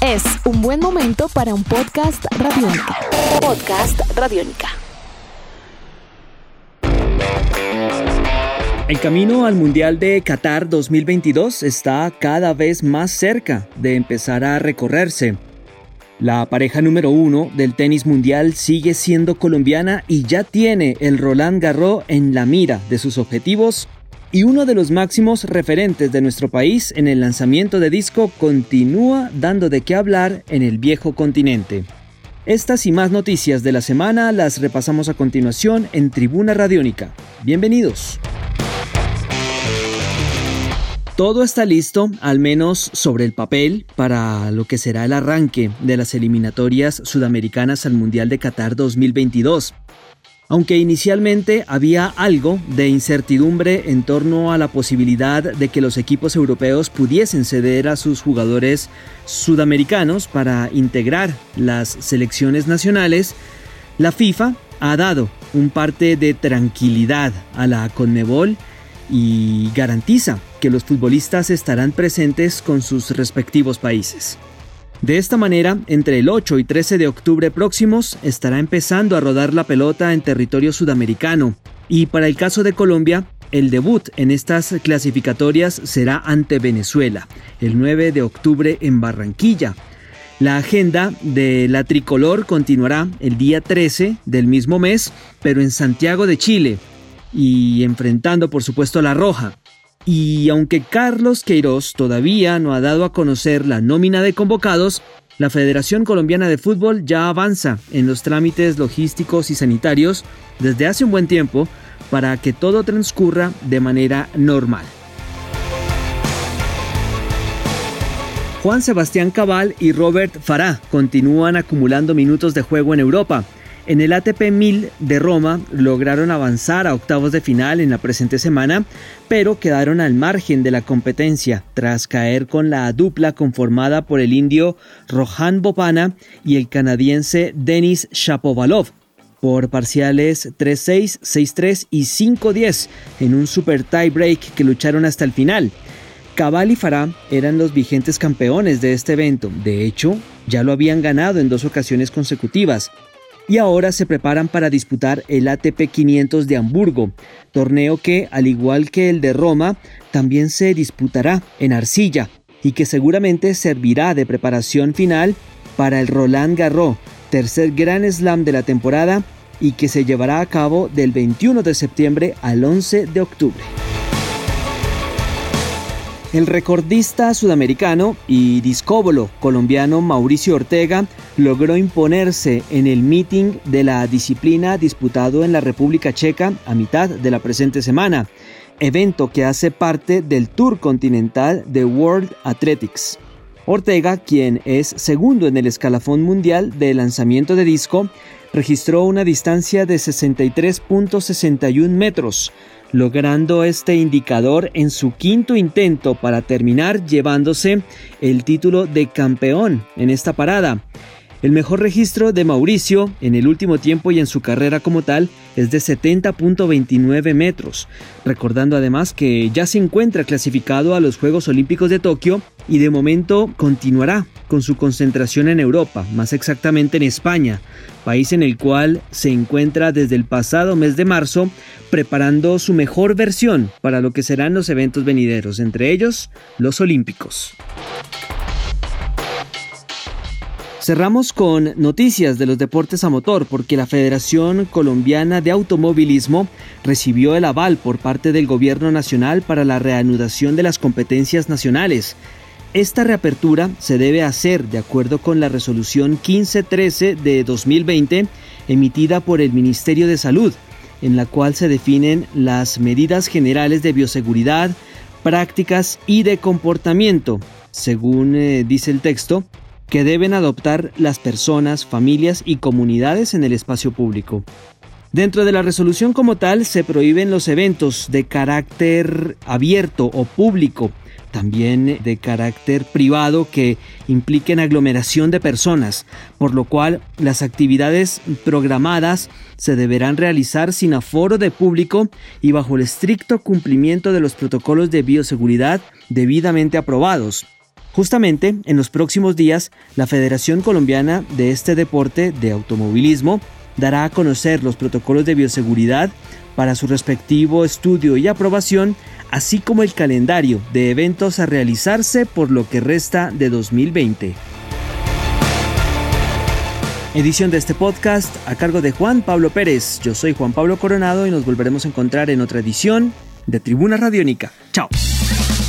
Es un buen momento para un podcast radiónica. Podcast radiónica. El camino al Mundial de Qatar 2022 está cada vez más cerca de empezar a recorrerse. La pareja número uno del tenis mundial sigue siendo colombiana y ya tiene el Roland Garros en la mira de sus objetivos y uno de los máximos referentes de nuestro país en el lanzamiento de disco continúa dando de qué hablar en el viejo continente. Estas y más noticias de la semana las repasamos a continuación en Tribuna Radiónica. Bienvenidos. Todo está listo, al menos sobre el papel, para lo que será el arranque de las eliminatorias sudamericanas al Mundial de Qatar 2022. Aunque inicialmente había algo de incertidumbre en torno a la posibilidad de que los equipos europeos pudiesen ceder a sus jugadores sudamericanos para integrar las selecciones nacionales, la FIFA ha dado un parte de tranquilidad a la Conmebol y garantiza que los futbolistas estarán presentes con sus respectivos países. De esta manera, entre el 8 y 13 de octubre próximos estará empezando a rodar la pelota en territorio sudamericano. Y para el caso de Colombia, el debut en estas clasificatorias será ante Venezuela, el 9 de octubre en Barranquilla. La agenda de la tricolor continuará el día 13 del mismo mes, pero en Santiago de Chile, y enfrentando por supuesto a la Roja. Y aunque Carlos Queiroz todavía no ha dado a conocer la nómina de convocados, la Federación Colombiana de Fútbol ya avanza en los trámites logísticos y sanitarios desde hace un buen tiempo para que todo transcurra de manera normal. Juan Sebastián Cabal y Robert Farah continúan acumulando minutos de juego en Europa. En el ATP 1000 de Roma lograron avanzar a octavos de final en la presente semana, pero quedaron al margen de la competencia tras caer con la dupla conformada por el indio Rohan Bopana y el canadiense Denis Shapovalov. Por parciales 3-6, 6-3 y 5-10 en un super tie break que lucharon hasta el final. Cabal y Farah eran los vigentes campeones de este evento, de hecho, ya lo habían ganado en dos ocasiones consecutivas, y ahora se preparan para disputar el ATP 500 de Hamburgo, torneo que, al igual que el de Roma, también se disputará en arcilla y que seguramente servirá de preparación final para el Roland Garros, tercer gran slam de la temporada y que se llevará a cabo del 21 de septiembre al 11 de octubre. El recordista sudamericano y discóbolo colombiano Mauricio Ortega logró imponerse en el meeting de la disciplina disputado en la República Checa a mitad de la presente semana, evento que hace parte del Tour Continental de World Athletics. Ortega, quien es segundo en el escalafón mundial de lanzamiento de disco, registró una distancia de 63.61 metros, logrando este indicador en su quinto intento para terminar llevándose el título de campeón en esta parada. El mejor registro de Mauricio en el último tiempo y en su carrera como tal es de 70.29 metros, recordando además que ya se encuentra clasificado a los Juegos Olímpicos de Tokio y de momento continuará con su concentración en Europa, más exactamente en España, país en el cual se encuentra desde el pasado mes de marzo preparando su mejor versión para lo que serán los eventos venideros, entre ellos los Olímpicos. Cerramos con noticias de los deportes a motor porque la Federación Colombiana de Automovilismo recibió el aval por parte del Gobierno Nacional para la reanudación de las competencias nacionales. Esta reapertura se debe hacer de acuerdo con la resolución 1513 de 2020 emitida por el Ministerio de Salud, en la cual se definen las medidas generales de bioseguridad, prácticas y de comportamiento, según eh, dice el texto, que deben adoptar las personas, familias y comunidades en el espacio público. Dentro de la resolución como tal se prohíben los eventos de carácter abierto o público, también de carácter privado que impliquen aglomeración de personas, por lo cual las actividades programadas se deberán realizar sin aforo de público y bajo el estricto cumplimiento de los protocolos de bioseguridad debidamente aprobados. Justamente en los próximos días, la Federación Colombiana de este deporte de automovilismo dará a conocer los protocolos de bioseguridad para su respectivo estudio y aprobación, así como el calendario de eventos a realizarse por lo que resta de 2020. Edición de este podcast a cargo de Juan Pablo Pérez. Yo soy Juan Pablo Coronado y nos volveremos a encontrar en otra edición de Tribuna Radiónica. Chao.